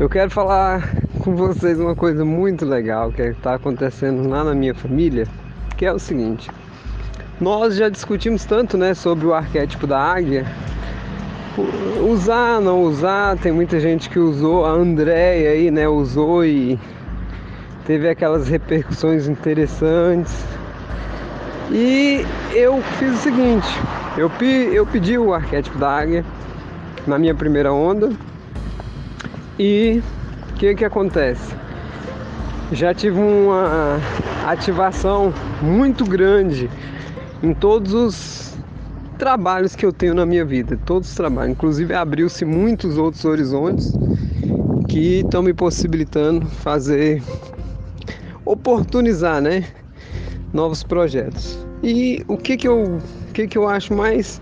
Eu quero falar com vocês uma coisa muito legal que está acontecendo lá na minha família, que é o seguinte. Nós já discutimos tanto, né, sobre o arquétipo da águia. Usar, não usar, tem muita gente que usou, a Andréia aí, né, usou e teve aquelas repercussões interessantes. E eu fiz o seguinte, eu, eu pedi o arquétipo da águia na minha primeira onda e o que que acontece? Já tive uma ativação muito grande em todos os trabalhos que eu tenho na minha vida, todos os trabalhos. Inclusive abriu-se muitos outros horizontes que estão me possibilitando fazer oportunizar, né, novos projetos. E o que que eu, o que que eu acho mais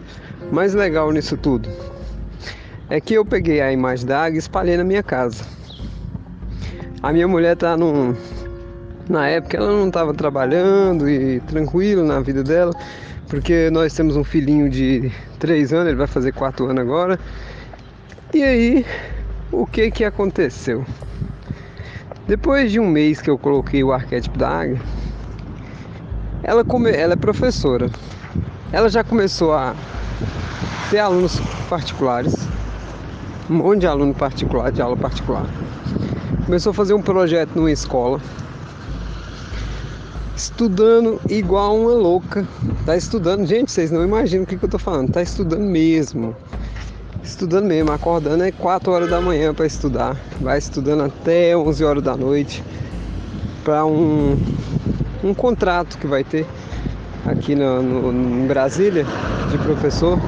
mais legal nisso tudo? É que eu peguei a imagem da águia e espalhei na minha casa. A minha mulher tá num na época ela não estava trabalhando e tranquila na vida dela, porque nós temos um filhinho de 3 anos, ele vai fazer 4 anos agora. E aí, o que que aconteceu? Depois de um mês que eu coloquei o arquétipo da águia, ela, come, ela é professora. Ela já começou a ter alunos particulares, um monte de aluno particular, de aula particular. Começou a fazer um projeto numa escola, estudando igual uma louca. Tá estudando, gente, vocês não imaginam o que, que eu tô falando. Tá estudando mesmo estudando mesmo, acordando é 4 horas da manhã para estudar, vai estudando até 11 horas da noite para um, um contrato que vai ter aqui no, no, em Brasília de professor,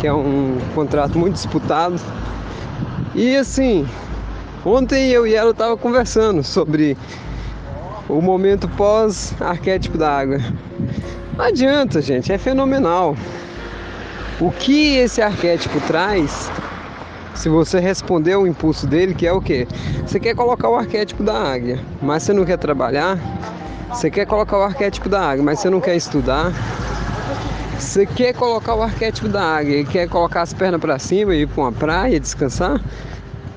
que é um contrato muito disputado. E assim, ontem eu e ela tava conversando sobre o momento pós arquétipo da água. Não adianta, gente, é fenomenal. O que esse arquétipo traz, se você responder o impulso dele, que é o que? Você quer colocar o arquétipo da águia, mas você não quer trabalhar. Você quer colocar o arquétipo da águia, mas você não quer estudar. Você quer colocar o arquétipo da águia e quer colocar as pernas para cima e ir para uma praia descansar?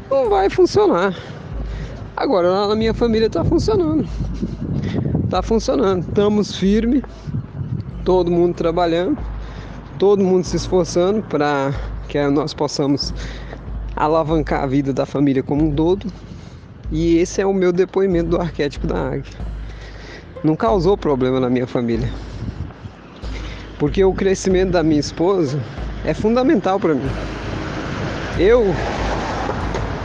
Não vai funcionar. Agora lá na minha família está funcionando. Está funcionando. Estamos firmes, todo mundo trabalhando todo mundo se esforçando para que nós possamos alavancar a vida da família como um todo. E esse é o meu depoimento do arquétipo da águia. Não causou problema na minha família. Porque o crescimento da minha esposa é fundamental para mim. Eu,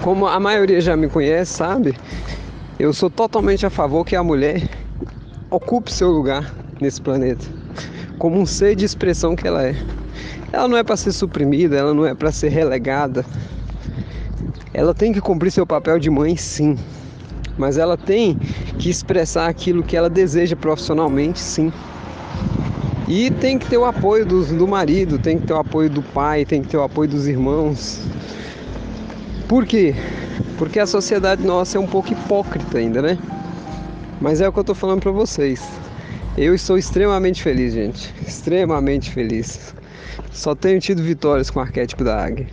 como a maioria já me conhece, sabe? Eu sou totalmente a favor que a mulher ocupe seu lugar nesse planeta como um ser de expressão que ela é. Ela não é para ser suprimida, ela não é para ser relegada. Ela tem que cumprir seu papel de mãe, sim. Mas ela tem que expressar aquilo que ela deseja profissionalmente, sim. E tem que ter o apoio do, do marido, tem que ter o apoio do pai, tem que ter o apoio dos irmãos. Por quê? Porque a sociedade nossa é um pouco hipócrita ainda, né? Mas é o que eu tô falando para vocês. Eu estou extremamente feliz, gente. Extremamente feliz. Só tenho tido vitórias com o arquétipo da águia.